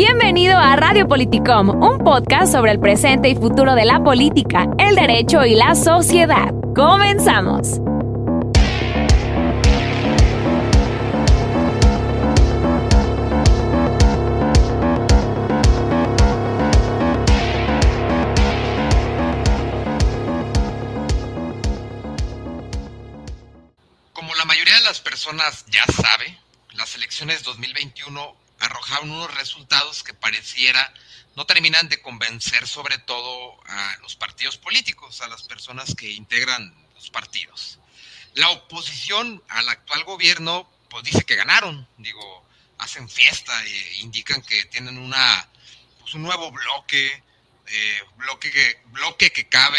Bienvenido a Radio Politicom, un podcast sobre el presente y futuro de la política, el derecho y la sociedad. Comenzamos. Como la mayoría de las personas ya sabe, las elecciones 2021 arrojaron unos resultados que pareciera no terminan de convencer sobre todo a los partidos políticos, a las personas que integran los partidos. La oposición al actual gobierno pues dice que ganaron, digo, hacen fiesta e indican que tienen una pues, un nuevo bloque, eh, bloque, que, bloque que cabe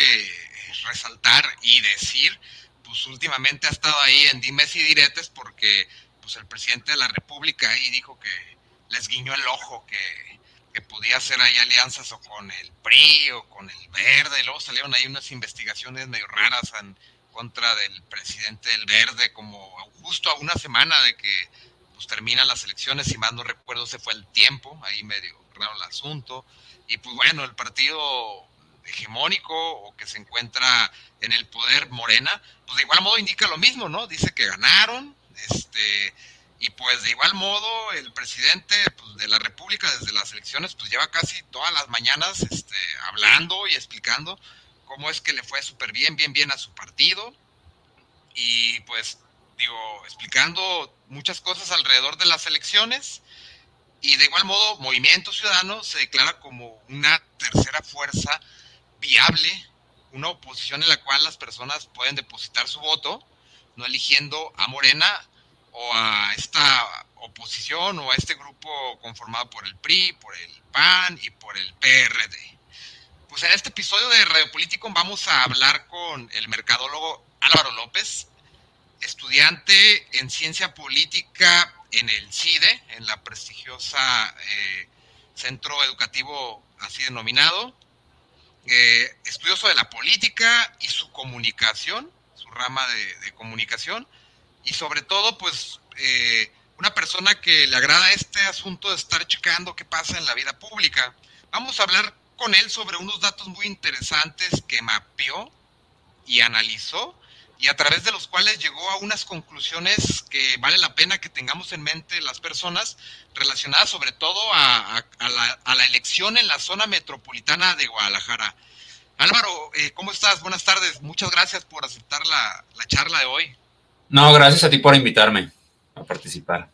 resaltar y decir, pues últimamente ha estado ahí en dimes y diretes porque pues el presidente de la República ahí dijo que les guiñó el ojo que, que podía hacer ahí alianzas o con el PRI o con el Verde. Luego salieron ahí unas investigaciones medio raras en contra del presidente del Verde, como justo a una semana de que pues, terminan las elecciones, si más no recuerdo, se fue el tiempo, ahí medio raro el asunto. Y pues bueno, el partido hegemónico o que se encuentra en el poder Morena, pues de igual modo indica lo mismo, ¿no? Dice que ganaron, este, y pues de igual modo, el presidente pues, de la República desde las elecciones pues lleva casi todas las mañanas este, hablando y explicando cómo es que le fue súper bien, bien, bien a su partido. Y pues digo, explicando muchas cosas alrededor de las elecciones. Y de igual modo, Movimiento Ciudadano se declara como una tercera fuerza viable, una oposición en la cual las personas pueden depositar su voto, no eligiendo a Morena o a esta oposición o a este grupo conformado por el PRI, por el PAN y por el PRD. Pues en este episodio de Radio Político vamos a hablar con el mercadólogo Álvaro López, estudiante en ciencia política en el CIDE, en la prestigiosa eh, centro educativo así denominado, eh, estudioso de la política y su comunicación, su rama de comunicación, y sobre todo, pues, eh, una persona que le agrada este asunto de estar checando qué pasa en la vida pública. Vamos a hablar con él sobre unos datos muy interesantes que mapeó y analizó y a través de los cuales llegó a unas conclusiones que vale la pena que tengamos en mente las personas relacionadas sobre todo a, la, elección en la zona metropolitana de Guadalajara. Álvaro, eh, ¿cómo estás? Buenas tardes. Muchas gracias por aceptar la, la charla de hoy. No, gracias a ti por invitarme a participar.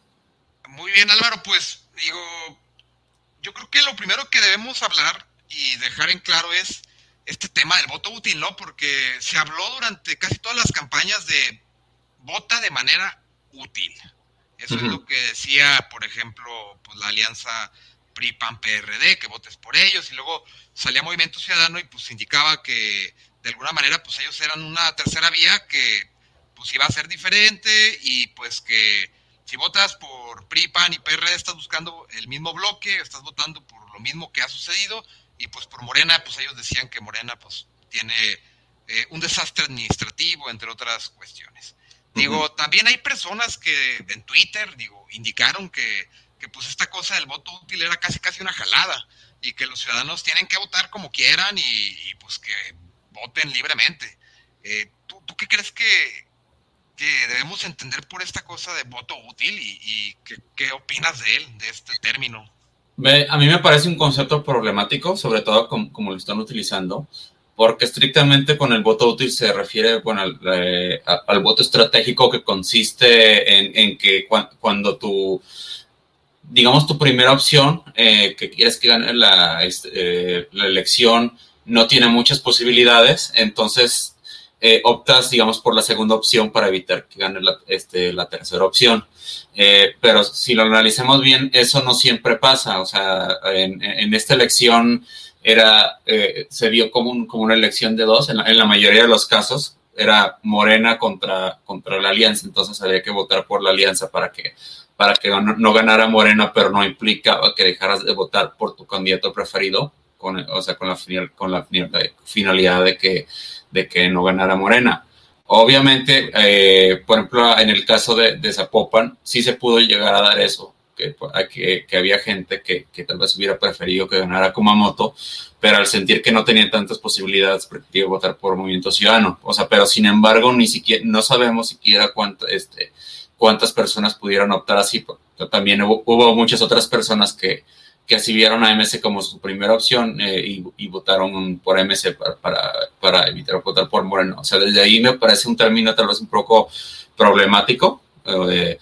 Muy bien, Álvaro, pues digo, yo creo que lo primero que debemos hablar y dejar en claro es este tema del voto útil, ¿no? Porque se habló durante casi todas las campañas de vota de manera útil. Eso es lo que decía, por ejemplo, pues la alianza PRI-PAN-PRD, que votes por ellos, y luego salía Movimiento Ciudadano y pues indicaba que de alguna manera pues ellos eran una tercera vía que pues iba a ser diferente y pues que si votas por PRI, PAN y PRD estás buscando el mismo bloque, estás votando por lo mismo que ha sucedido y pues por Morena, pues ellos decían que Morena pues tiene eh, un desastre administrativo, entre otras cuestiones. Digo, también hay personas que en Twitter, digo, indicaron que, que pues esta cosa del voto útil era casi casi una jalada y que los ciudadanos tienen que votar como quieran y, pues que voten libremente. Eh, ¿tú, ¿tú, qué crees que, que debemos entender por esta cosa de voto útil y, qué, opinas de él, de este término. A mí me parece un concepto problemático, sobre todo como, lo están utilizando, porque estrictamente con el voto útil se refiere bueno, al, eh, voto estratégico que consiste en, que cuando tu, digamos, tu primera opción, eh, que quieres que gane la, este, la elección, no tiene muchas posibilidades, entonces eh, optas, digamos, por la segunda opción para evitar que gane la, este, la tercera opción. Eh, pero si lo analicemos bien, eso no siempre pasa. O sea, en, esta elección era, eh, se vio como, como una elección de dos. En la, mayoría de los casos era Morena contra, contra la alianza. Entonces había que votar por la alianza para que, para que no, ganara Morena, pero no implicaba que dejaras de votar por tu candidato preferido. Con, o sea, con la, con la finalidad de que de que no ganara Morena. Obviamente, eh, por ejemplo, en el caso de, Zapopan, sí se pudo llegar a dar eso. que, había gente que, tal vez hubiera preferido que ganara Kumamoto, pero al sentir que no tenía tantas posibilidades, prefirió votar por Movimiento Ciudadano. O sea, pero sin embargo, ni siquiera, no sabemos siquiera este, cuántas personas pudieron optar así. También hubo, muchas otras personas que, que así vieron a MC como su primera opción eh, y, votaron por MC para, para, evitar votar por Moreno. O sea, desde ahí me parece un término tal vez un poco problemático. Eh,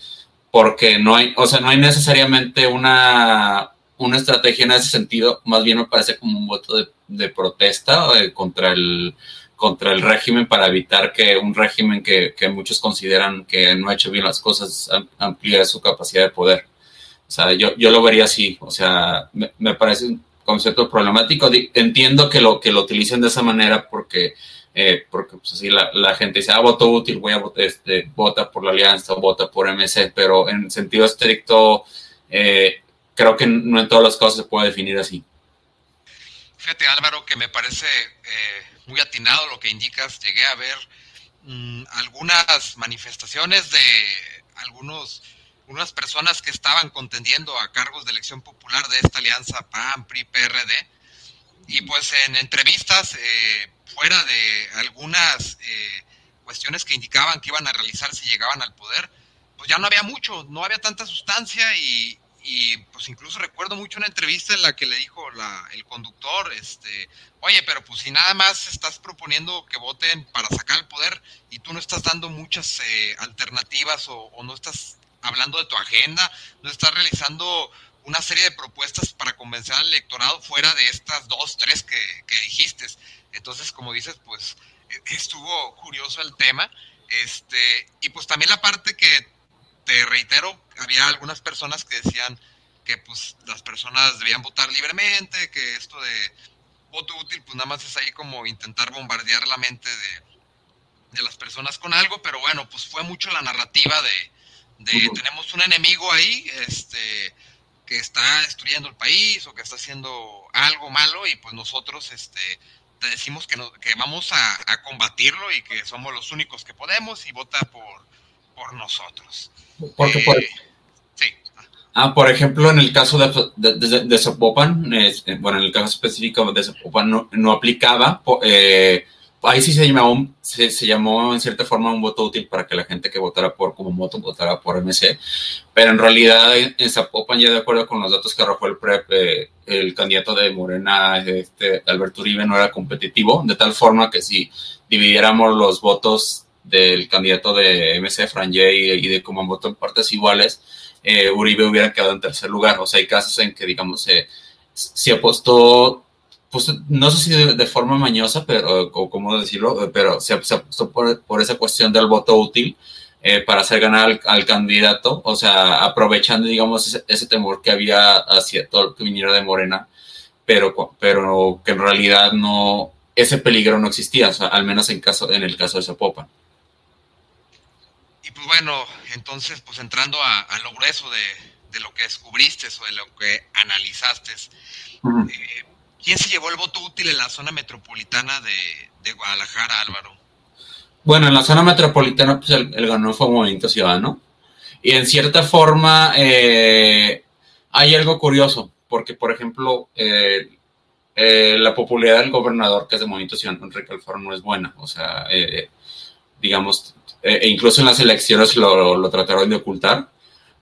porque no hay, o sea, no hay necesariamente una, una estrategia en ese sentido, más bien me parece como un voto de, de protesta eh, contra, el, contra el régimen para evitar que un régimen que, que, muchos consideran que no ha hecho bien las cosas amplíe su capacidad de poder. Sea, yo, yo lo vería así, o sea, me, me parece un concepto problemático. Entiendo que lo, que lo utilicen de esa manera porque eh, porque pues la, gente dice, ah, voto útil, voy a votar, este, vota por la alianza o vota por MC, pero en sentido estricto, eh, creo que no en todas las cosas se puede definir así. Fíjate Álvaro, que me parece eh, muy atinado lo que indicas, llegué a ver mmm, algunas manifestaciones de algunos unas personas que estaban contendiendo a cargos de elección popular de esta alianza PAN, PRI, PRD, y pues en entrevistas eh, fuera de algunas eh, cuestiones que indicaban que iban a realizar si llegaban al poder, pues ya no había mucho, no había tanta sustancia y, y pues incluso recuerdo mucho una entrevista en la que le dijo la, el conductor, este, oye, pero pues si nada más estás proponiendo que voten para sacar el poder y tú no estás dando muchas eh, alternativas o, o, no estás hablando de tu agenda, no estás realizando una serie de propuestas para convencer al electorado fuera de estas dos, tres que, que dijiste. Entonces, como dices, pues e, estuvo curioso el tema. Este, y pues también la parte que te reitero, había algunas personas que decían que pues las personas debían votar libremente, que esto de voto útil pues nada más es ahí como intentar bombardear la mente de, de las personas con algo, pero bueno, pues fue mucho la narrativa de, de tenemos un enemigo ahí, este, que está destruyendo el país o que está haciendo algo malo y pues nosotros, este, te decimos que, no, que vamos a, a, combatirlo y que somos los únicos que podemos y vota por, por nosotros. Porque eh, por, sí. Ah, por ejemplo, en el caso de, de, de, de Zapopan, eh, bueno, en el caso específico de Zapopan no, no aplicaba, eh, ahí sí se llamó, en cierta forma un voto útil para que la gente que votara por como moto votara por MC, pero en realidad en Zapopan, ya de acuerdo con los datos que arrojó el PREP, eh, el candidato de Morena, este, Alberto Uribe, no era competitivo, de tal forma que si dividiéramos los votos del candidato de MC, Franje, y, y de como voto en partes iguales, eh, Uribe hubiera quedado en tercer lugar. O sea, hay casos en que, digamos, eh, se apostó pues no sé si de, de, forma mañosa, pero, o cómo decirlo, pero se, se apostó por, por, esa cuestión del voto útil eh, para hacer ganar al, al, candidato, o sea, aprovechando, digamos, ese, ese, temor que había hacia todo lo que viniera de Morena, pero, pero que en realidad no, ese peligro no existía, o sea, al menos en, caso, en el caso de Zapopan. Y pues bueno, entonces, pues entrando a, a lo grueso de, de, lo que descubriste o de lo que analizaste, uh -huh. eh, ¿Quién se llevó el voto útil en la zona metropolitana de, Guadalajara, Álvaro? Bueno, en la zona metropolitana, pues el, ganó fue Movimiento Ciudadano. Y en cierta forma, eh, hay algo curioso, porque, por ejemplo, eh, eh, la popularidad del gobernador, que es de Movimiento Ciudadano, Enrique Alfaro, no es buena. O sea, digamos, e incluso en las elecciones lo trataron de ocultar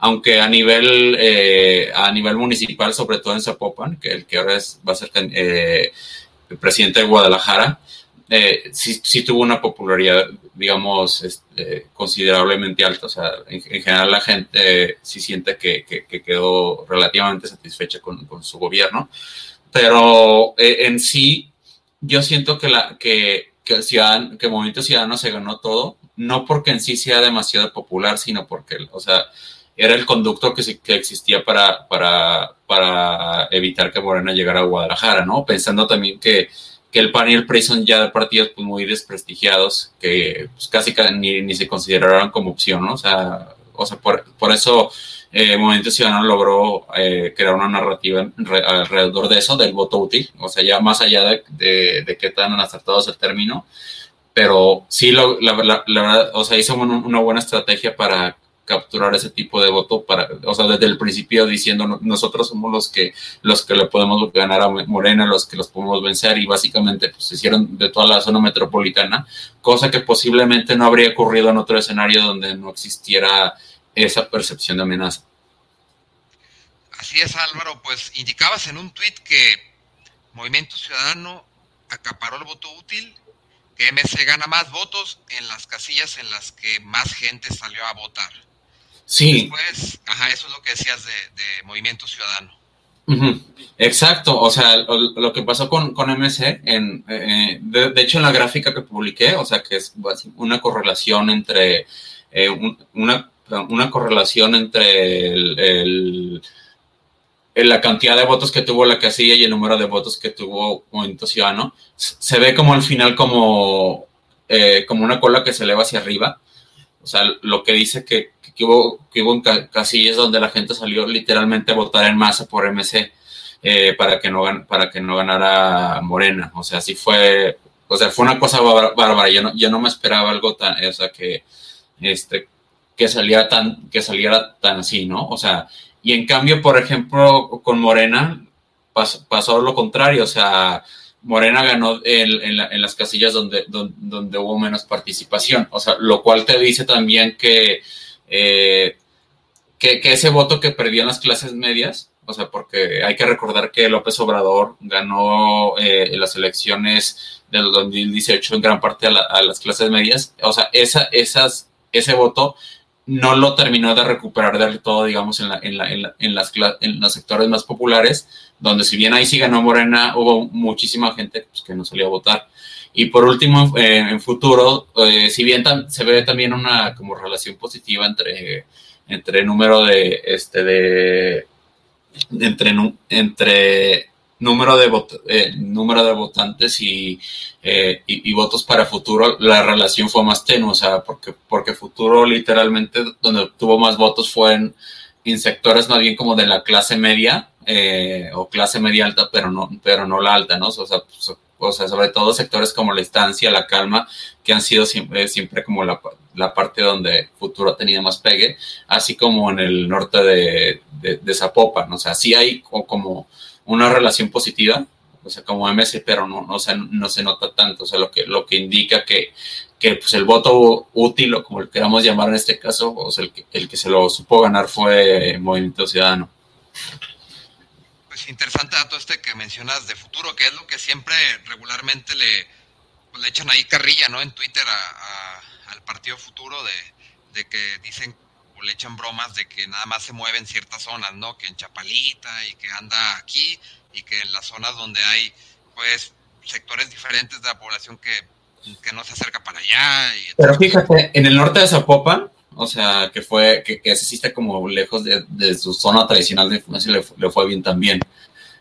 aunque a nivel, eh, a nivel municipal, sobre todo en Zapopan, que el que ahora es, va a ser eh, presidente de Guadalajara, eh, sí, sí, tuvo una popularidad, digamos, este, considerablemente alta. O sea, en, en general la gente sí siente que, que, que quedó relativamente satisfecha con, con, su gobierno. Pero en sí, yo siento que, la, que, que, ciudadano, que Movimiento Ciudadano se ganó todo, no porque en sí sea demasiado popular, sino porque, o sea, era el conducto que, que existía para, para, para, evitar que Morena llegara a Guadalajara, ¿no? Pensando también que, que el PAN y el PRI son ya partidos pues, muy desprestigiados, que pues, casi ni, ni, se consideraron como opción, ¿no? O sea, o sea por, por eso eh, Movimiento Ciudadano logró eh, crear una narrativa re, alrededor de eso, del voto útil, o sea, ya más allá de, de, de qué tan acertado es el término, pero sí, lo, la, la, la, o sea, hizo una, una buena estrategia para capturar ese tipo de voto para, o sea, desde el principio diciendo nosotros somos los que los que le podemos ganar a Morena, los que los podemos vencer y básicamente pues se hicieron de toda la zona metropolitana, cosa que posiblemente no habría ocurrido en otro escenario donde no existiera esa percepción de amenaza. Así es, Álvaro, pues indicabas en un tuit que Movimiento Ciudadano acaparó el voto útil que MC gana más votos en las casillas en las que más gente salió a votar. Sí. Después, ajá, eso es lo que decías de, Movimiento Ciudadano. Exacto, o sea, lo, que pasó con, con MC, en, eh, de, hecho en la gráfica que publiqué, o sea, que es una correlación entre, eh, una, una correlación entre el la cantidad de votos que tuvo la casilla y el número de votos que tuvo Movimiento Ciudadano, se ve como al final como, eh, como una cola que se eleva hacia arriba. O sea, lo que dice que, que, hubo, que hubo casillas donde la gente salió literalmente a votar en masa por MC eh, para, que no, para que no ganara Morena. O sea, así fue, o sea, fue una cosa bárbara. Yo no, yo no me esperaba algo tan, o sea, que, este, que, salía tan, que saliera tan así, ¿no? O sea, y en cambio, por ejemplo, con Morena pasó, lo contrario, o sea, Morena ganó en, las casillas donde, hubo menos participación, o sea, lo cual te dice también que, eh, que, ese voto que perdió en las clases medias, o sea, porque hay que recordar que López Obrador ganó eh, las elecciones del 2018 en gran parte a, las clases medias, o sea, esa, esas, ese voto no lo terminó de recuperar del todo, digamos, en, la, en, la, en, en, las, en los sectores más populares, donde si bien ahí sí ganó Morena, hubo muchísima gente pues, que no salió a votar. Y por último, eh, en futuro, eh, si bien se ve también una como relación positiva entre, entre número de, este, de, entre, entre número de, eh, número de votantes eh, y, y, votos para futuro, la relación fue más tenue, o sea, porque, porque futuro literalmente donde tuvo más votos fue en, sectores más bien como de la clase media eh, o clase media alta, pero no, pero no la alta, ¿no? O sea, o sea, sobre todo sectores como la estancia, la calma, que han sido siempre, siempre como la, la parte donde futuro ha tenido más pegue, así como en el norte de, de, de Zapopan, o sea, sí hay como una relación positiva, o sea, como MS, pero no, no, se, no se nota tanto, o sea, lo que, lo que indica que, que pues, el voto útil, o como lo queramos llamar en este caso, o sea, el que, el que se lo supo ganar fue Movimiento Ciudadano. Pues interesante dato este que mencionas de futuro, que es lo que siempre regularmente le, pues, le echan ahí carrilla, ¿no? En Twitter al partido futuro de, de que dicen le echan bromas de que nada más se mueve en ciertas zonas, ¿no? Que en Chapalita y que anda aquí y que en las zonas donde hay, pues, sectores diferentes de la población que, que no se acerca para allá. Pero fíjate, en el norte de Zapopan, o sea, que fue, que, que está como lejos de, de, su zona tradicional de influencia, le, le fue bien también.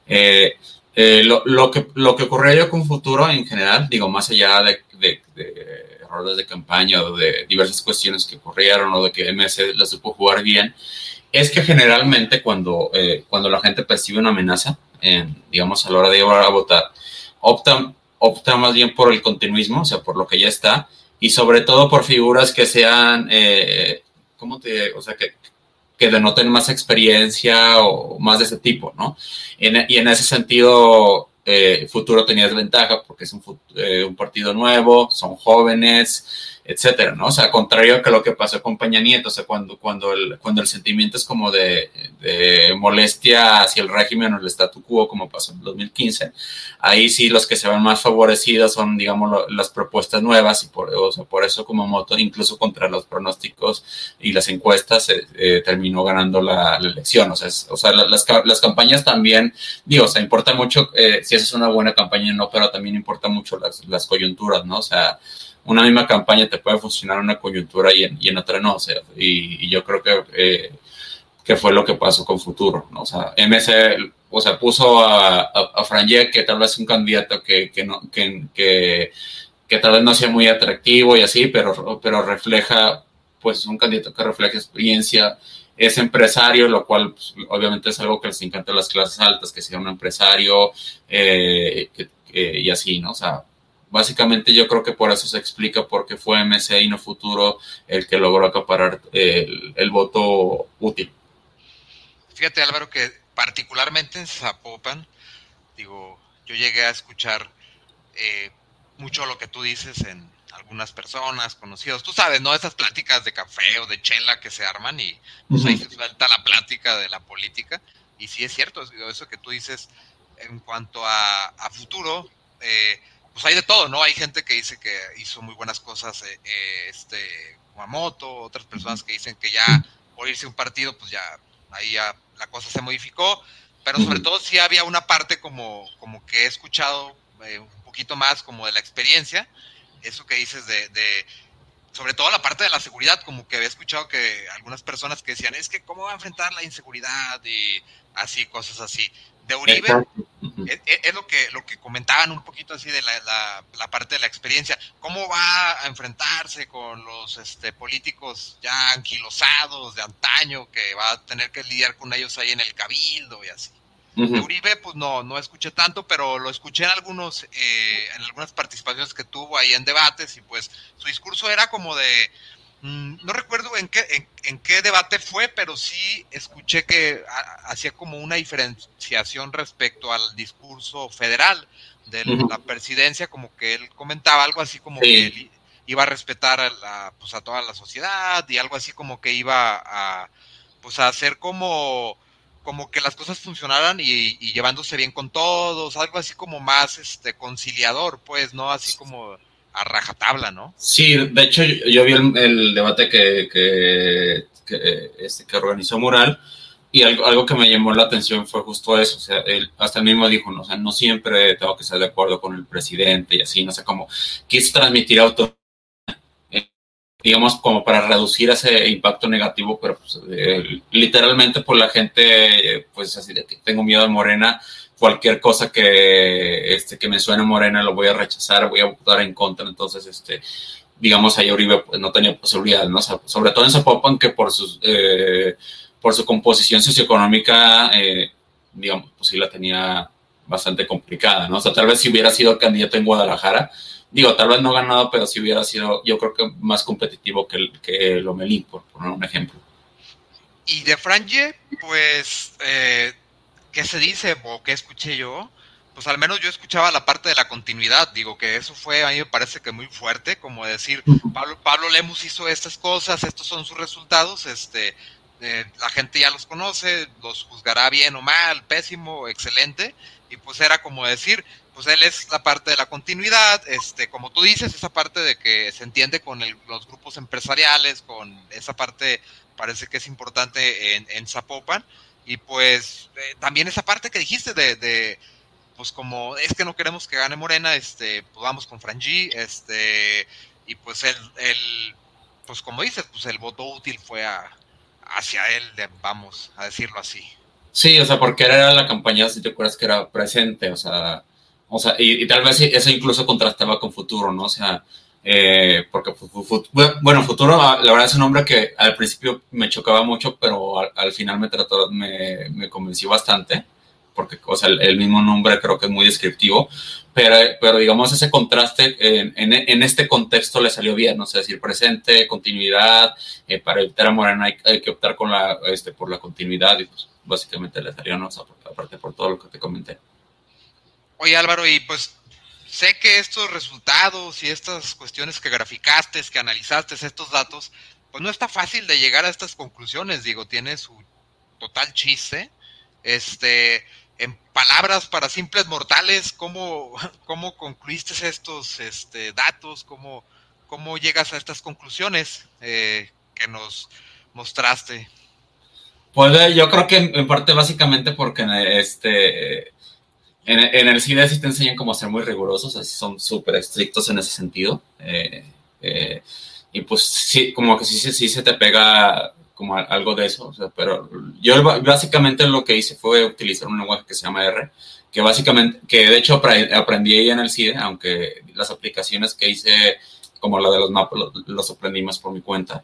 Eh, eh, lo, lo, que, lo que ocurrió yo con Futuro en general, digo, más allá de, de, de errores de campaña o de diversas cuestiones que ocurrieron o de que MS la supo jugar bien, es que generalmente cuando, eh, cuando la gente percibe una amenaza, digamos, a la hora de ir a votar, optan, opta más bien por el continuismo, o sea, por lo que ya está, y sobre todo por figuras que sean, eh, ¿cómo te, o sea, que, que denoten más experiencia o más de ese tipo, ¿no? y en ese sentido, eh, Futuro tenía desventaja porque es un, eh, un, partido nuevo, son jóvenes, etcétera, ¿no? O sea, contrario a que lo que pasó con Peña Nieto, o sea, cuando, cuando, el, cuando el sentimiento es como de, molestia hacia el régimen o el statu quo, como pasó en 2015, ahí sí los que se ven más favorecidos son, digamos, las propuestas nuevas y por, o sea, por eso como moto, incluso contra los pronósticos y las encuestas, eh, eh terminó ganando la, la, elección. O sea, es, o sea las, las, campañas también, digo, o sea, importa mucho eh, si esa es una buena campaña o no, pero también importa mucho las, las coyunturas, ¿no? O sea, una misma campaña te puede funcionar en una coyuntura y en, y en otra no. O sea, y, yo creo que, eh, que fue lo que pasó con Futuro. ¿no? O sea, MC o sea, puso a, a, a Franje, que tal vez un candidato que, que, que, que, tal vez no sea muy atractivo y así, pero, pero refleja, pues es un candidato que refleja experiencia, es empresario, lo cual pues, obviamente es algo que les encanta a las clases altas, que sea un empresario eh, y así, ¿no? O sea, básicamente yo creo que por eso se explica por qué fue y no Futuro el que logró acaparar el, el voto útil. Fíjate Álvaro que particularmente en Zapopan, digo, yo llegué a escuchar eh, mucho lo que tú dices en algunas personas, conocidos. Tú sabes, ¿no? Esas pláticas de café o de chela que se arman y pues ahí se suelta la plática de la política. Y sí es cierto, eso que tú dices en cuanto a, futuro, eh, pues hay de todo, ¿no? Hay gente que dice que hizo muy buenas cosas, eh, eh, este, Guamoto, otras personas que dicen que ya por irse un partido, pues ya ahí ya la cosa se modificó, pero sobre todo sí había una parte como, como que he escuchado un poquito más como de la experiencia, eso que dices de, sobre todo la parte de la seguridad, como que había escuchado que algunas personas que decían, es que cómo va a enfrentar la inseguridad y así, cosas así. De Uribe es, lo que lo que comentaban un poquito así de la, la, parte de la experiencia. ¿Cómo va a enfrentarse con los este, políticos ya anquilosados de antaño que va a tener que lidiar con ellos ahí en el cabildo y así? De Uribe, pues no, no escuché tanto, pero lo escuché en algunos, eh, en algunas participaciones que tuvo ahí en debates, y pues su discurso era como de, no recuerdo en qué, en, qué debate fue, pero sí escuché que hacía como una diferenciación respecto al discurso federal de la presidencia, como que él comentaba algo así como que él iba a respetar a, pues a toda la sociedad y algo así como que iba a, pues a hacer como como que las cosas funcionaran y, llevándose bien con todos, algo así como más este conciliador, pues, ¿no? Así como a rajatabla, ¿no? Sí, de hecho yo, vi el, debate que, que, este, que organizó Mural y algo, algo que me llamó la atención fue justo eso, o sea, él hasta el mismo dijo, no, o sea, no siempre tengo que estar de acuerdo con el presidente y así, no sé, cómo quiso transmitir auto digamos, como para reducir ese impacto negativo, pero pues, eh, literalmente por la gente, pues así de que tengo miedo a Morena, cualquier cosa que, este, que me suene Morena lo voy a rechazar, voy a votar en contra, entonces, este, digamos, ahí Uribe pues, no tenía posibilidad, ¿no? sobre todo en Zapopan, que por, sus, eh, por su composición socioeconómica, eh, digamos, pues sí la tenía bastante complicada, ¿no? O sea, tal vez si hubiera sido candidato en Guadalajara, digo, tal vez no ganado, pero si hubiera sido, yo creo que más competitivo que, que Lomelín, por poner un ejemplo. Y de Franje, pues, eh, ¿qué se dice o qué escuché yo? Pues al menos yo escuchaba la parte de la continuidad, digo que eso fue, a mí me parece que muy fuerte, como decir, Pablo, Pablo Lemus hizo estas cosas, estos son sus resultados, este, eh, la gente ya los conoce, los juzgará bien o mal, pésimo, excelente, y pues era como decir, pues él es la parte de la continuidad, este, como tú dices, esa parte de que se entiende con los grupos empresariales, con esa parte parece que es importante en, en Zapopan, y pues eh, también esa parte que dijiste de, pues como es que no queremos que gane Morena, este, pues vamos con Frangi, este, y pues él, él, pues como dices, pues el voto útil fue hacia él, vamos a decirlo así. Sí, o sea, porque era la campaña, si te acuerdas que era presente, o sea, o sea, y, tal vez eso incluso contrastaba con Futuro, ¿no? O sea, eh, porque, bueno, Futuro, ah, la verdad es un nombre que al principio me chocaba mucho, pero al, final me trató, me, me, convenció bastante, porque, o sea, el, mismo nombre creo que es muy descriptivo, pero, pero digamos, ese contraste en, en, este contexto le salió bien, ¿no? O sea, decir presente, continuidad, eh, para evitar a Morena hay, que optar con la, este, por la continuidad, y pues básicamente le salió, ¿no? aparte por todo lo que te comenté. Oye Álvaro, y pues sé que estos resultados y estas cuestiones que graficaste, que analizaste, estos datos, pues no está fácil de llegar a estas conclusiones, digo, tiene su total chiste. Este, en palabras para simples mortales, ¿cómo, cómo concluiste estos este, datos? ¿Cómo, ¿Cómo llegas a estas conclusiones eh, que nos mostraste? Pues yo creo que en parte básicamente porque este en, el cine sí te enseñan cómo ser muy rigurosos, así son súper estrictos en ese sentido. Eh, eh, y pues sí, como que sí, sí, se te pega como algo de eso. pero yo básicamente lo que hice fue utilizar un lenguaje que se llama R, que básicamente, que de hecho aprendí ahí en el CIDE, aunque las aplicaciones que hice, como la de los mapas, los aprendí más por mi cuenta.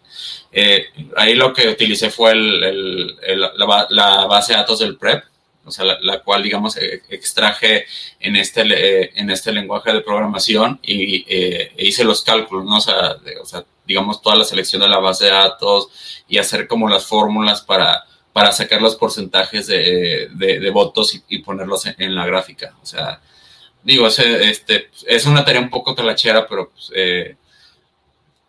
Eh, ahí lo que utilicé fue el, el, la, la, base de datos del PREP, o sea, la, cual, digamos, e, extraje en este, eh, en este lenguaje de programación y e hice los cálculos, ¿no? O sea, o sea, digamos, toda la selección de la base de datos y hacer como las fórmulas para, para sacar los porcentajes de, de, votos y, ponerlos en, la gráfica. O sea, digo, este, es una tarea un poco talachera, pero, pues, eh,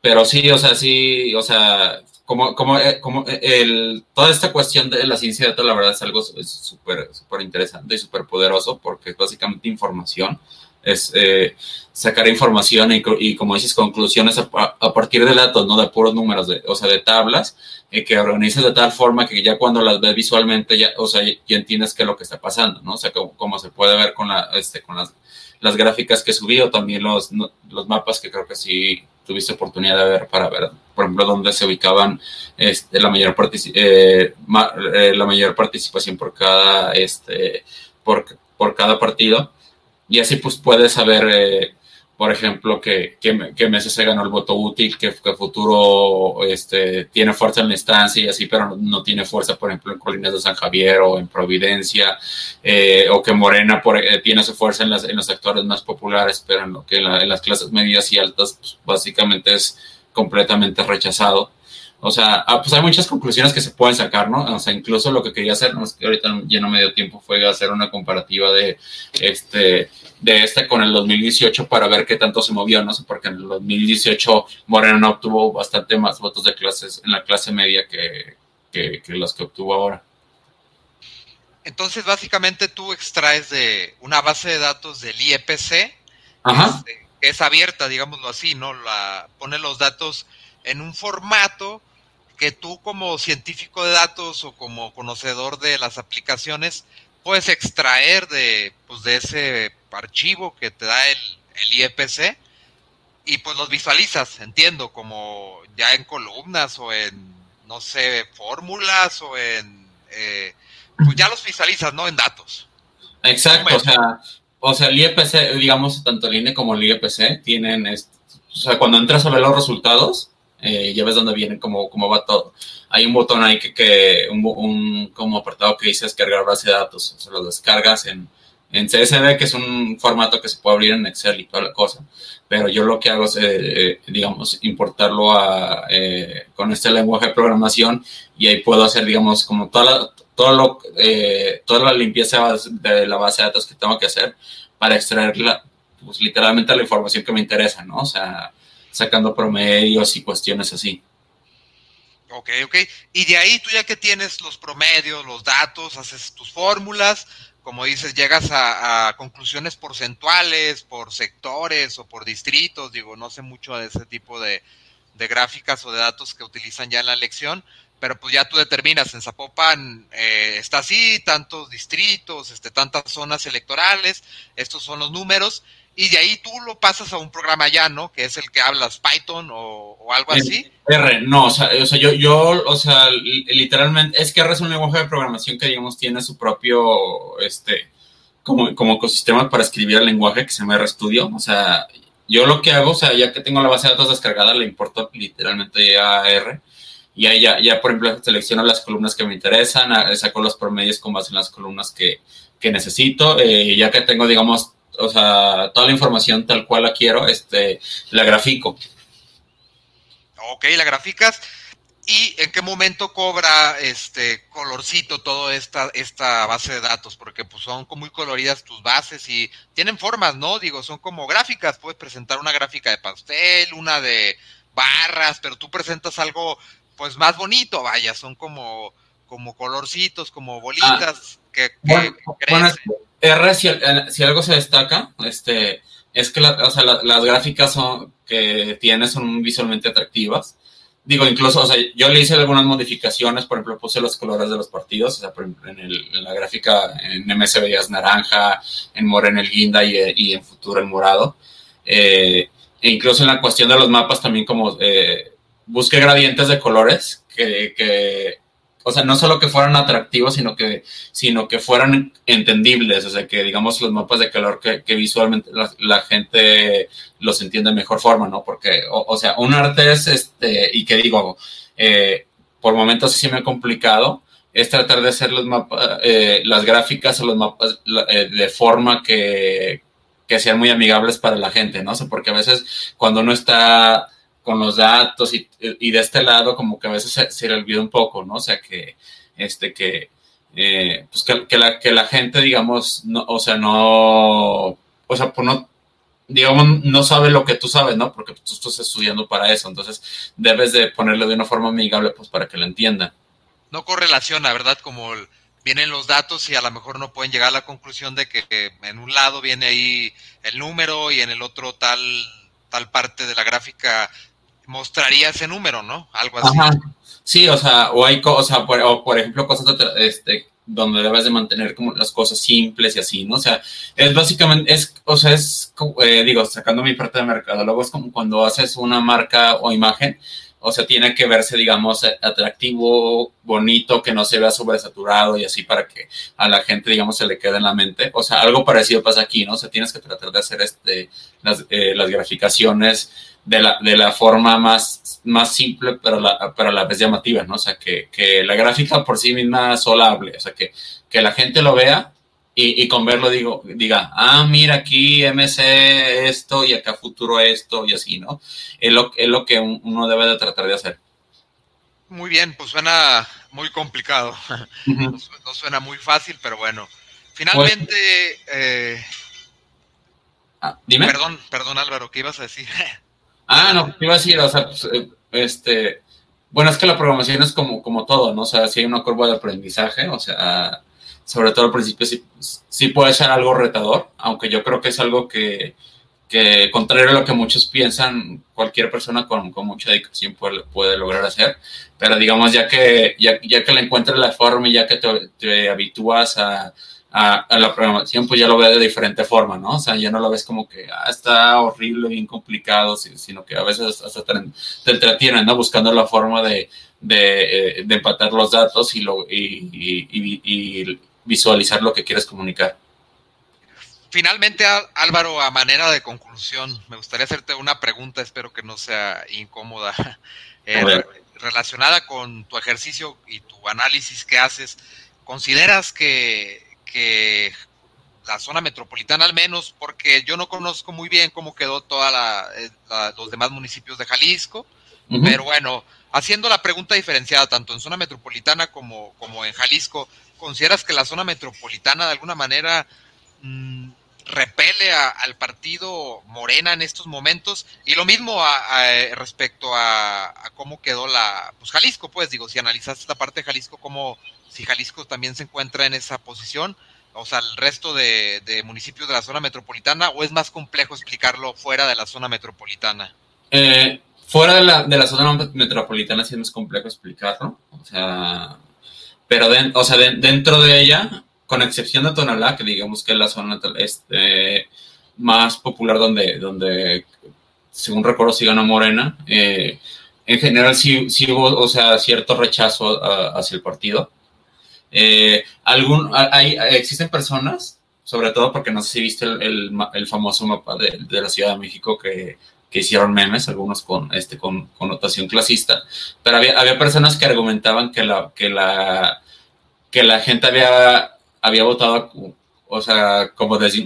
pero sí, o sea, sí, o sea, como, como, eh, como eh, el, toda esta cuestión de la ciencia de datos, la verdad es algo súper súper interesante y súper poderoso porque es básicamente información, es eh, sacar información y, como dices, conclusiones a, partir de datos, no de puros números, de, o sea, de tablas, que organices de tal forma que ya cuando las ves visualmente, ya, o sea, ya entiendes qué es lo que está pasando, ¿no? O sea, como, se puede ver con, la, este, con las, las gráficas que subí o también los, los mapas que creo que sí tuviste oportunidad de ver para ver, por ejemplo, dónde se ubicaban este, la, mayor eh, eh, la mayor participación por cada, este, por, por cada partido. Y así pues puedes saber eh, por ejemplo, que, que, que meses se ganó el voto útil, que, que, Futuro este, tiene fuerza en la instancia y así, pero no, tiene fuerza, por ejemplo, en Colinas de San Javier o en Providencia, eh, o que Morena eh, tiene su fuerza en, las, en, los sectores más populares, pero en, lo que en, las clases medias y altas, pues, básicamente es completamente rechazado. O sea, ah, pues hay muchas conclusiones que se pueden sacar, ¿no? O sea, incluso lo que quería hacer, no, es que ahorita ya no me dio tiempo, fue hacer una comparativa de este, de este con el 2018 para ver qué tanto se movió, no sé, porque en el 2018 Moreno obtuvo bastante más votos de clases en la clase media que, que, los que obtuvo ahora. Entonces, básicamente tú extraes de una base de datos del IEPC, Ajá. que es abierta, digámoslo así, ¿no? La, pone los datos en un formato que tú como científico de datos o como conocedor de las aplicaciones puedes extraer de, pues, de ese archivo que te da el, el IEPC y pues los visualizas, entiendo, como ya en columnas o en, no sé, fórmulas o en, eh, pues ya los visualizas, ¿no? En datos. Exacto, o sea, o sea, el IEPC, digamos, tanto el INE como el IEPC tienen, o sea, cuando entras a ver los resultados, eh, ya ves dónde viene, cómo, cómo va todo. Hay un botón ahí que, que un, un, como apartado que dice descargar base de datos, o sea, lo descargas en, en CSV, que es un formato que se puede abrir en Excel y toda la cosa, pero yo lo que hago es, eh, eh, digamos, importarlo a, con este lenguaje de programación y ahí puedo hacer, digamos, como toda la, lo, toda la limpieza de la base de datos que tengo que hacer para extraer la, pues, literalmente la información que me interesa, ¿no? O sea, sacando promedios y cuestiones así. Ok, ok. Y de ahí tú ya que tienes los promedios, los datos, haces tus fórmulas, como dices, llegas a, conclusiones porcentuales, por sectores o por distritos, digo, no sé mucho de ese tipo de, gráficas o de datos que utilizan ya en la lección, pero pues ya tú determinas, en Zapopan eh, está así, tantos distritos, este, tantas zonas electorales, estos son los números, y de ahí tú lo pasas a un programa ya, ¿no? Que es el que hablas Python o, algo así. R, no, o sea, o sea, yo, yo, o sea, literalmente, es que R es un lenguaje de programación que, digamos, tiene su propio, este, como, como ecosistema para escribir el lenguaje que se llama RStudio, o sea, yo lo que hago, o sea, ya que tengo la base de datos descargada, le importo literalmente a R, y ahí ya, ya, por ejemplo, selecciono las columnas que me interesan, saco los promedios con base en las columnas que, que necesito, eh, ya que tengo, digamos, o sea, toda la información tal cual la quiero, este, la grafico. Ok, la graficas. ¿Y en qué momento cobra este colorcito toda esta, esta base de datos? Porque pues son muy coloridas tus bases y tienen formas, ¿no? Digo, son como gráficas. Puedes presentar una gráfica de pastel, una de barras, pero tú presentas algo pues más bonito, vaya, son como, como colorcitos, como bolitas ah, que, crecen. R, si, algo se destaca, este, es que las gráficas son, que tiene son visualmente atractivas. Digo, incluso, o sea, yo le hice algunas modificaciones, por ejemplo, puse los colores de los partidos, o sea, en, la gráfica en MS veías naranja, en Moreno el guinda y, en futuro el morado. Eh, e incluso en la cuestión de los mapas también como eh, busqué gradientes de colores que, que o sea, no solo que fueran atractivos, sino que, sino que fueran entendibles, o sea, que digamos los mapas de calor que, visualmente la, gente los entiende de mejor forma, ¿no? Porque, o, sea, un arte es, este, y que digo, eh, por momentos sí me ha complicado, es tratar de hacer los mapas, eh, las gráficas o los mapas eh, de forma que, que, sean muy amigables para la gente, ¿no? O porque a veces cuando uno está con los datos y, y de este lado, como que a veces se, se, le olvida un poco, ¿no? O sea, que, este, que, eh, pues que, que, la, que la gente, digamos, no, o sea, no, o sea, pues no, digamos, no sabe lo que tú sabes, ¿no? Porque tú estás estudiando para eso, entonces debes de ponerlo de una forma amigable, pues para que lo entiendan no correlaciona, ¿verdad? Como vienen los datos y a lo mejor no pueden llegar a la conclusión de que, en un lado viene ahí el número y en el otro tal, tal parte de la gráfica mostraría ese número, ¿no? Algo así. Sí, o sea, o hay cosas, por, o por ejemplo, cosas este, donde debes de mantener como las cosas simples y así, ¿no? O sea, es básicamente, es, o sea, es, eh, digo, sacando mi parte de mercadólogo, es como cuando haces una marca o imagen, o sea, tiene que verse, digamos, atractivo, bonito, que no se vea sobresaturado y así para que a la gente, digamos, se le quede en la mente. O sea, algo parecido pasa aquí, ¿no? O sea, tienes que tratar de hacer este, las, eh, las graficaciones de la, de la forma más, más simple, pero, la, pero a la vez llamativa, ¿no? O sea, que, que la gráfica por sí misma sola hable, o sea, que, que la gente lo vea y, con verlo digo, diga, ah, mira aquí MC esto y acá futuro esto y así, ¿no? Es lo, es lo que uno debe de tratar de hacer. Muy bien, pues suena muy complicado. no, suena muy fácil, pero bueno. Finalmente, eh, ah, dime. Perdón, perdón Álvaro, ¿qué ibas a decir? ah, no, iba a decir, o sea, pues, eh, este, bueno, es que la programación es como, como todo, ¿no? O sea, si hay una curva de aprendizaje, o sea, sobre todo al principio sí, sí, puede ser algo retador, aunque yo creo que es algo que, que contrario a lo que muchos piensan, cualquier persona con, con mucha dedicación puede, puede, lograr hacer, pero digamos ya que, ya, ya que le encuentres la forma y ya que te, te habitúas a, a, la programación, pues ya lo ves de diferente forma, ¿no? O sea, ya no lo ves como que ah, está horrible, bien complicado, sino que a veces hasta te, te entretienen, ¿no? Buscando la forma de, de, eh, de empatar los datos y, lo, y, y, y, visualizar lo que quieres comunicar. Finalmente, Álvaro, a manera de conclusión, me gustaría hacerte una pregunta, espero que no sea incómoda, eh, relacionada con tu ejercicio y tu análisis que haces. ¿Consideras que, que la zona metropolitana al menos, porque yo no conozco muy bien cómo quedó toda la, eh, los demás municipios de Jalisco, pero bueno, haciendo la pregunta diferenciada tanto en zona metropolitana como, como en Jalisco, ¿consideras que la zona metropolitana de alguna manera mm, repele al partido Morena en estos momentos? Y lo mismo respecto a, cómo quedó la pues Jalisco, pues digo, si analizaste esta parte de Jalisco, como si Jalisco también se encuentra en esa posición, o sea, el resto de, municipios de la zona metropolitana, o es más complejo explicarlo fuera de la zona metropolitana? Eh, fuera de la, de la zona metropolitana sí es más complejo explicarlo, o sea, pero o sea, dentro de ella, con excepción de Tonalá, que digamos que es la zona este, más popular donde, donde, según recuerdo, sí ganó Morena, eh, en general sí, sí, hubo, o sea, cierto rechazo hacia el partido. Eh, algún, hay, existen personas, sobre todo porque no sé si viste el, el, famoso mapa de, de, la Ciudad de México que, que hicieron memes, algunos con este con connotación clasista, pero había, había personas que argumentaban que la que la que la gente había había votado, o sea, como desde,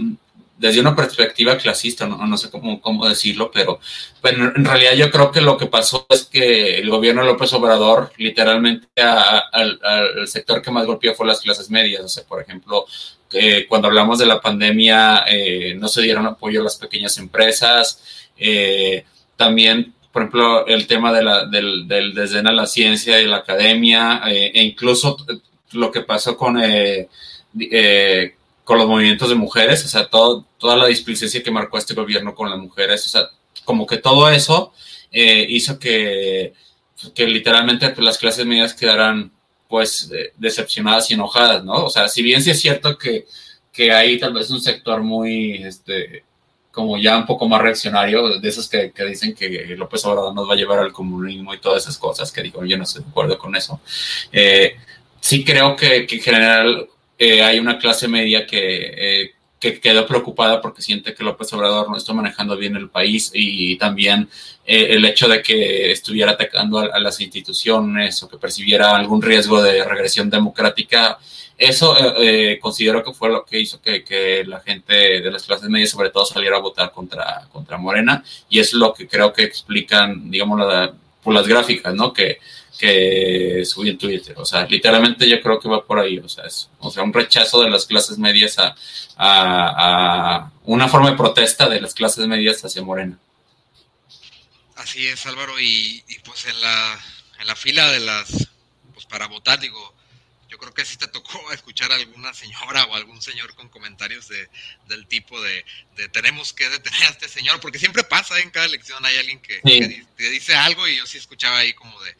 desde una perspectiva clasista, no, no sé cómo, cómo decirlo, pero, pero, en realidad yo creo que lo que pasó es que el gobierno de López Obrador literalmente al, al sector que más golpeó fue las clases medias, o sea, por ejemplo, eh, cuando hablamos de la pandemia eh, no se dieron apoyo a las pequeñas empresas, eh, también, por ejemplo, el tema de la, del, del desdén a la ciencia y la academia, e incluso lo que pasó con, eh, con los movimientos de mujeres, o sea, todo, toda la displicencia que marcó este gobierno con las mujeres, o sea, como que todo eso hizo que, que literalmente pues, las clases medias quedaran pues decepcionadas y enojadas, ¿no? O sea, si bien sí es cierto que, que hay tal vez un sector muy, este, como ya un poco más reaccionario, de esos que, que, dicen que López Obrador nos va a llevar al comunismo y todas esas cosas, que digo, yo no estoy de acuerdo con eso. Eh, sí creo que, que, en general eh, hay una clase media que, eh, que quedó preocupada porque siente que López Obrador no está manejando bien el país y también eh, el hecho de que estuviera atacando a, las instituciones o que percibiera algún riesgo de regresión democrática. Eso eh, considero que fue lo que hizo que, que, la gente de las clases medias sobre todo saliera a votar contra, contra Morena y es lo que creo que explican, digamos, por las gráficas, ¿no? Que que subí en Twitter. O sea, literalmente yo creo que va por ahí. O sea, es, o sea un rechazo de las clases medias a, a, una forma de protesta de las clases medias hacia Morena. Así es, Álvaro. Y, pues en la, en la fila de las, pues para votar, digo, creo que sí te tocó escuchar a alguna señora o algún señor con comentarios de, del tipo de, de, tenemos que detener a este señor, porque siempre pasa en cada elección hay alguien que, que, dice algo y yo sí escuchaba ahí como de,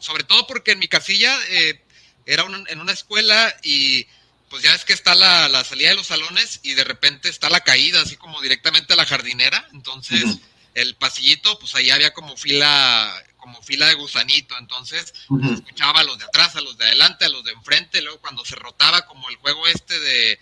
sobre todo porque en mi casilla eh, era en una escuela y pues ya es que está la, salida de los salones y de repente está la caída, así como directamente a la jardinera. Entonces, el pasillito, pues ahí había como fila, como fila de gusanito. Entonces, escuchaba a los de atrás, a los de adelante, a los de enfrente. Luego, cuando se rotaba, como el juego este de,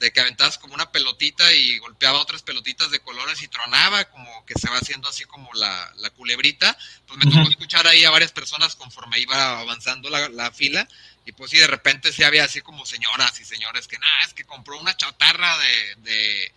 de que aventabas como una pelotita y golpeaba otras pelotitas de colores y tronaba, como que se va haciendo así como la, la culebrita, pues me tocó escuchar ahí a varias personas conforme iba avanzando la, la fila, y pues sí, de repente sí había así como señoras y señores que, nada, es que compró una chatarra de, de,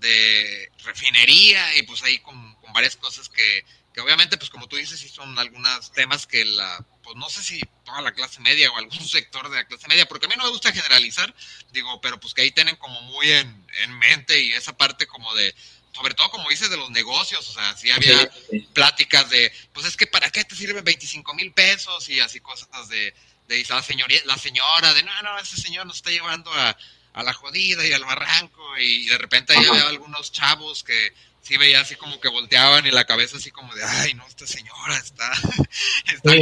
de refinería, y pues ahí con, con varias cosas que, que obviamente, pues como tú dices, sí son algunos temas que la, pues no sé si toda la clase media o algún sector de la clase media, porque a mí no me gusta generalizar, digo, pero pues que ahí tienen como muy en, en mente y esa parte como de, sobre todo como dices de los negocios, o sea, sí había pláticas de, pues es que para qué te sirven 25 mil pesos y así cosas de, de la, señoría, la señora, de no, no, ese señor nos está llevando a, a la jodida y al barranco y de repente ahí había algunos chavos que sí veía así como que volteaban y la cabeza así como de, ay, no, esta señora está, está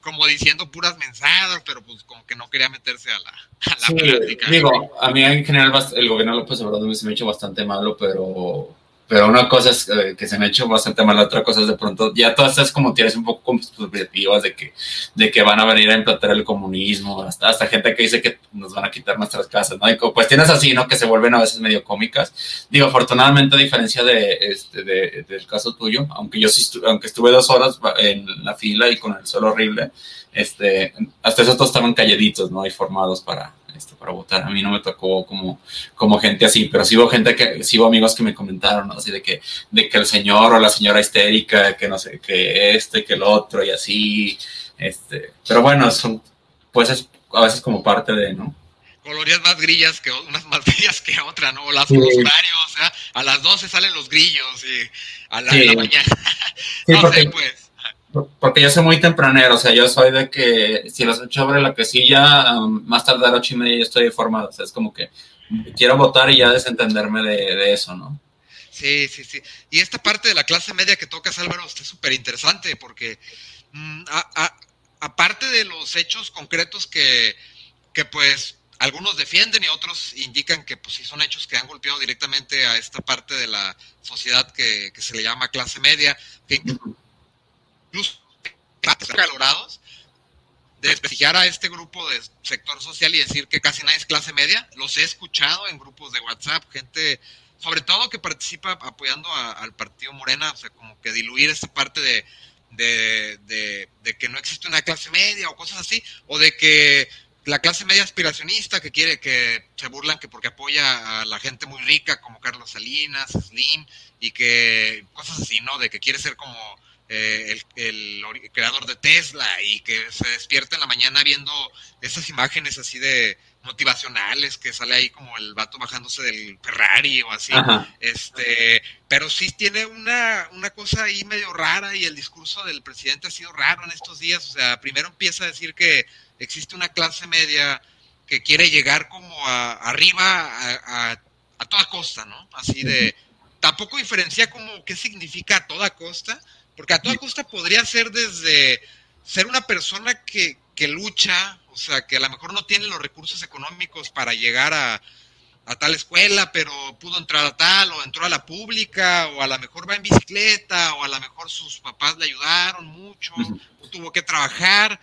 como, diciendo puras mensajes, pero pues como que no quería meterse a la, a la plática. Digo, a mí en general el gobierno López Obrador se me ha hecho bastante malo, pero pero una cosa es eh, que se me ha hecho bastante mal, la otra cosa es de pronto, ya todas estas como tienes un poco subjetivas de que, de que van a venir a implantar el comunismo, hasta, hasta gente que dice que nos van a quitar nuestras casas, ¿no? Y tienes así, ¿no? Que se vuelven a veces medio cómicas. Digo, afortunadamente, a diferencia de, este, de, del caso tuyo, aunque yo sí, aunque estuve dos horas en la fila y con el sol horrible, este, hasta esos todos estaban calladitos, ¿no? Y formados para, para votar. A mí no me tocó como, como gente así, pero sí hubo gente que, sí hubo amigos que me comentaron, ¿no? Así de que, de que el señor o la señora histérica, que no sé, que este, que el otro y así, este, pero bueno, son, pues es a veces como parte de, ¿no? Colorías más grillas que unas más grillas que otra, ¿no? Las, Los horarios, o sea, a las 12 salen los grillos y a la, la mañana. no sé, pues porque yo soy muy tempranero, o sea, yo soy de que si los echo sobre la quesilla, um, más las ocho y media yo estoy formado, o sea, es como que quiero votar y ya desentenderme de, eso, ¿no? Sí, sí, sí. Y esta parte de la clase media que tocas, Álvaro, está súper interesante porque mm, aparte de los hechos concretos que, que pues algunos defienden y otros indican que pues sí son hechos que han golpeado directamente a esta parte de la sociedad que, que se le llama clase media, que incluso calorados, de desprestigiar a este grupo de sector social y decir que casi nadie es clase media. Los he escuchado en grupos de WhatsApp, gente, sobre todo que participa apoyando al partido Morena, o sea, como que diluir esa parte de, de, de, que no existe una clase media o cosas así, o de que la clase media aspiracionista que quiere que se burlan que porque apoya a la gente muy rica como Carlos Salinas, Slim, y que cosas así, ¿no? De que quiere ser como eh, el, creador de Tesla y que se despierta en la mañana viendo esas imágenes así de motivacionales que sale ahí como el vato bajándose del Ferrari o así. Este, pero sí tiene una, una cosa ahí medio rara y el discurso del presidente ha sido raro en estos días. O sea, primero empieza a decir que existe una clase media que quiere llegar como a, arriba a, a, toda costa, ¿no? Así de, tampoco diferencia como qué significa a toda costa, porque a toda costa podría ser desde ser una persona que, que lucha, o sea, que a lo mejor no tiene los recursos económicos para llegar a, a tal escuela, pero pudo entrar a tal, o entró a la pública, o a lo mejor va en bicicleta, o a lo mejor sus papás le ayudaron mucho, o tuvo que trabajar,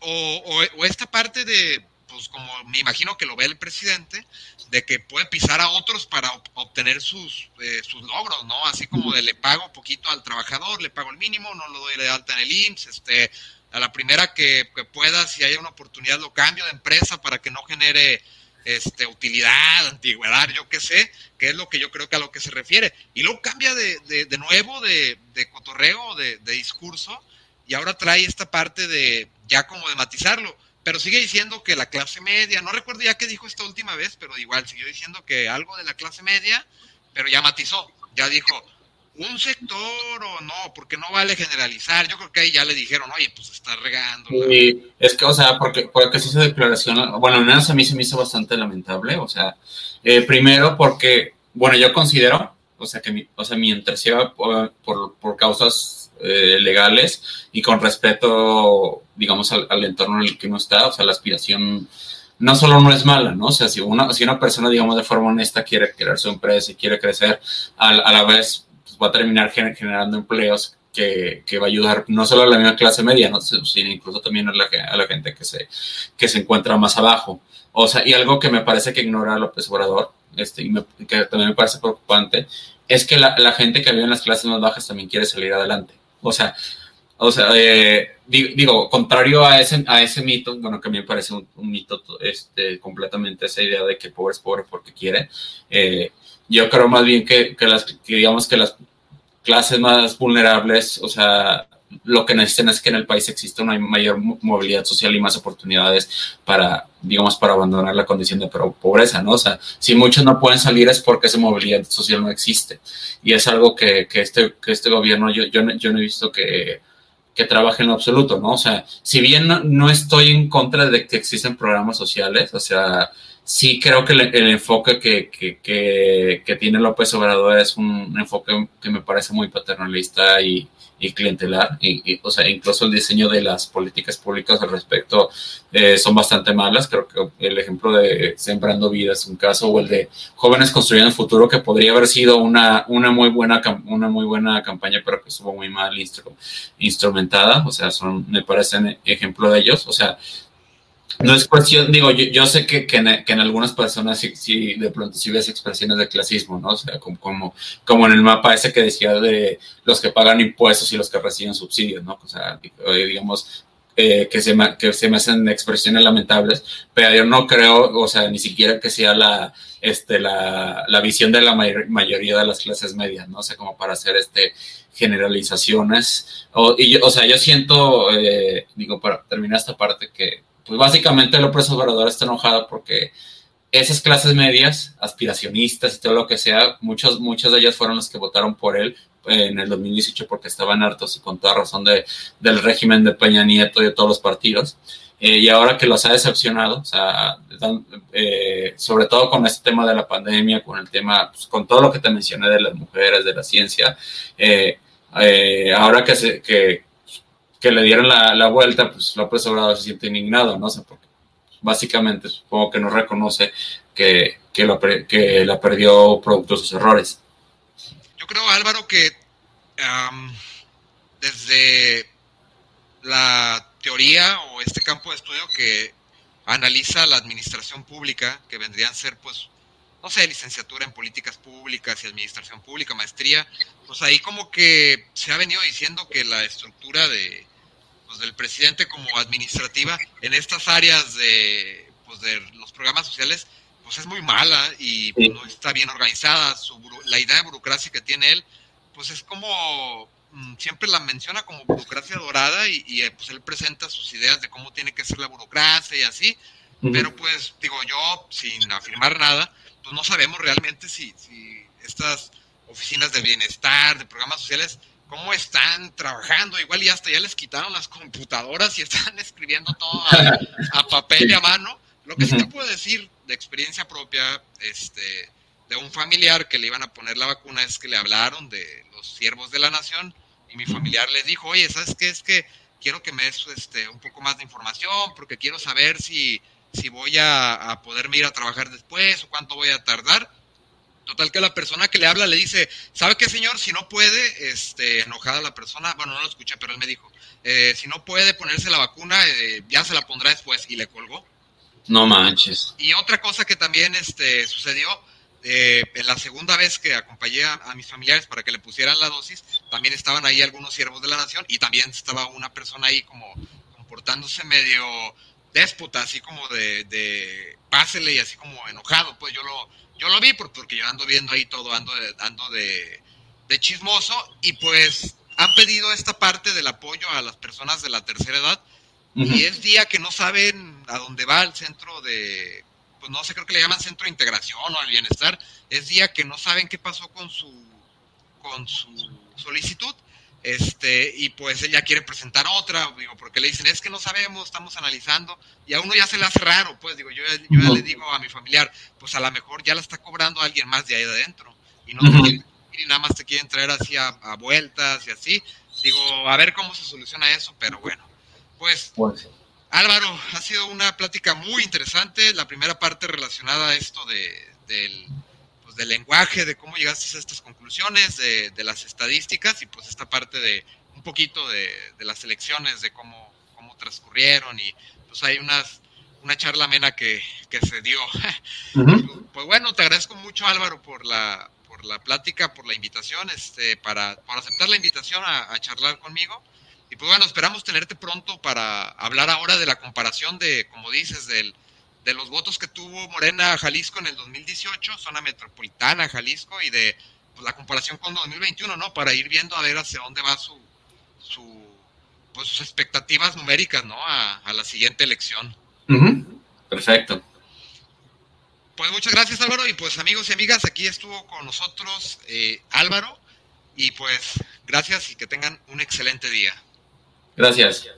o, o, esta parte de, pues como me imagino que lo ve el presidente, de que puede pisar a otros para obtener sus, eh, sus logros, ¿no? Así como de le pago poquito al trabajador, le pago el mínimo, no lo doy de alta en el IMSS, este, a la primera que, pueda, si hay una oportunidad, lo cambio de empresa para que no genere este, utilidad, antigüedad, yo qué sé, que es lo que yo creo que a lo que se refiere. Y luego cambia de, de, nuevo de, de cotorreo, de, de, discurso, y ahora trae esta parte de ya como de matizarlo, pero sigue diciendo que la clase media, no recuerdo ya qué dijo esta última vez, pero igual siguió diciendo que algo de la clase media, pero ya matizó, ya dijo, un sector o no, porque no vale generalizar. Yo creo que ahí ya le dijeron, oye, pues está regando. Sí, es que, o sea, porque, porque hizo declaración, bueno, al menos a mí se me hizo bastante lamentable, o sea, eh, primero porque, bueno, yo considero, o sea, que mi, o sea, mientras sea por, por, causas eh, legales y con respeto, digamos, al, al, entorno en el que uno está, o sea, la aspiración no solo no es mala, ¿no? O sea, si una, si una persona, digamos, de forma honesta quiere crear su empresa y quiere crecer, a, a la vez va a terminar generando empleos que, que, va a ayudar no solo a la misma clase media, sino incluso también a la, a la, gente que se, que se encuentra más abajo. O sea, y algo que me parece que ignora López Obrador, este, y que también me parece preocupante, es que la, la, gente que vive en las clases más bajas también quiere salir adelante. O sea, o sea eh, digo, contrario a ese, a ese mito, bueno, que a mí me parece un, mito este, completamente esa idea de que pobre es pobre porque quiere, eh, yo creo más bien que, que las, que digamos que las clases más vulnerables, o sea, lo que necesitan es que en el país exista una mayor movilidad social y más oportunidades para, digamos, para abandonar la condición de pobreza, ¿no? O sea, si muchos no pueden salir es porque esa movilidad social no existe. Y es algo que, que este, que este gobierno, yo, yo, yo no he visto que, que trabaje en lo absoluto, ¿no? O sea, si bien no, estoy en contra de que existen programas sociales, o sea, sí creo que el, enfoque que, que, que, que, tiene López Obrador es un enfoque que me parece muy paternalista y, y clientelar. Y, o sea, incluso el diseño de las políticas públicas al respecto eh, son bastante malas. Creo que el ejemplo de Sembrando Vida es un caso, o el de Jóvenes Construyendo el Futuro, que podría haber sido una, una, muy, buena, una muy buena campaña, pero que estuvo muy mal instrumentada. O sea, son, me parecen ejemplo de ellos. O sea, no es cuestión, digo, yo, yo sé que, que, en, algunas personas sí, de pronto sí ves expresiones de clasismo, ¿no? O sea, como, como, en el mapa ese que decía de los que pagan impuestos y los que reciben subsidios, ¿no? O sea, digamos, eh, que, se me, que se hacen expresiones lamentables, pero yo no creo, o sea, ni siquiera que sea la, este, la, la visión de la mayor, mayoría de las clases medias, ¿no? O sea, como para hacer este generalizaciones. O, o sea, yo siento, eh, digo, para terminar esta parte, que pues básicamente López Obrador está enojado porque esas clases medias, aspiracionistas y todo lo que sea, muchos, muchas de ellas fueron las que votaron por él en el 2018 porque estaban hartos y con toda razón de, del régimen de Peña Nieto y de todos los partidos. Eh, y ahora que los ha decepcionado, o sea, eh, sobre todo con este tema de la pandemia, con el tema, pues, con todo lo que te mencioné de las mujeres, de la ciencia, eh, ahora que, se, que, que le dieron la, la, vuelta, pues López Obrador se siente indignado, ¿no? sé porque básicamente supongo que no reconoce que, que, lo, que la perdió producto de sus errores. Yo creo, Álvaro, que desde la teoría o este campo de estudio que analiza la administración pública, que vendrían a ser, pues, no sé, licenciatura en políticas públicas y administración pública, maestría, pues ahí como que se ha venido diciendo que la estructura de, pues, del presidente como administrativa en estas áreas de, pues, de los programas sociales, pues es muy mala y no está bien organizada. Su, la idea de burocracia que tiene él, pues es como, mm, siempre la menciona como burocracia dorada y, eh, pues él presenta sus ideas de cómo tiene que ser la burocracia y así, pero pues digo yo, sin afirmar nada, pues no sabemos realmente si, si estas oficinas de bienestar, de programas sociales, cómo están trabajando, igual y hasta ya les quitaron las computadoras y están escribiendo todo a, papel y a mano. Lo que sí te puedo decir de experiencia propia, este, de un familiar que le iban a poner la vacuna es que le hablaron de los siervos de la nación y mi familiar les dijo, oye, ¿sabes qué? Es que quiero que me des este, un poco más de información porque quiero saber si, si voy a, a poderme ir a trabajar después o cuánto voy a tardar Total que la persona que le habla le dice, ¿sabe qué señor? Si no puede, este, enojada la persona, bueno, no lo escuché, pero él me dijo, eh, si no puede ponerse la vacuna, eh, ya se la pondrá después y le colgó. No manches. Y otra cosa que también este, sucedió, eh, en la segunda vez que acompañé a, mis familiares para que le pusieran la dosis, también estaban ahí algunos siervos de la nación y también estaba una persona ahí como comportándose medio déspota, así como de, de pásele y así como enojado. Pues yo lo, yo lo vi porque yo ando viendo ahí todo, ando de, ando de, de chismoso y pues han pedido esta parte del apoyo a las personas de la tercera edad y es día que no saben a dónde va el centro de pues no sé, creo que le llaman centro de integración o al bienestar, es día que no saben qué pasó con su, con su solicitud, este, y pues ella quiere presentar otra, digo, porque le dicen, es que no sabemos, estamos analizando, y a uno ya se le hace raro, pues digo, yo, yo ya le digo a mi familiar, pues a lo mejor ya la está cobrando alguien más de ahí adentro, y no y nada más te quieren traer así a, vueltas y así, digo, a ver cómo se soluciona eso, pero bueno, pues, pues Álvaro, ha sido una plática muy interesante. La primera parte relacionada a esto de, del, pues, del lenguaje, de cómo llegaste a estas conclusiones, de, las estadísticas y pues esta parte de un poquito de, las elecciones, de cómo, cómo transcurrieron y pues hay unas, una charla amena que, se dio. Pues bueno, te agradezco mucho Álvaro por la, por la plática, por la invitación, este, para, por aceptar la invitación a charlar conmigo. Y pues bueno, esperamos tenerte pronto para hablar ahora de la comparación de, como dices, del, de los votos que tuvo Morena Jalisco en el 2018, zona metropolitana Jalisco, y de pues, la comparación con 2021, ¿no? Para ir viendo a ver hacia dónde va su, su pues, sus expectativas numéricas, ¿no? A, la siguiente elección. Perfecto. Pues muchas gracias Álvaro y pues amigos y amigas, aquí estuvo con nosotros eh, Álvaro y pues gracias y que tengan un excelente día. Gracias.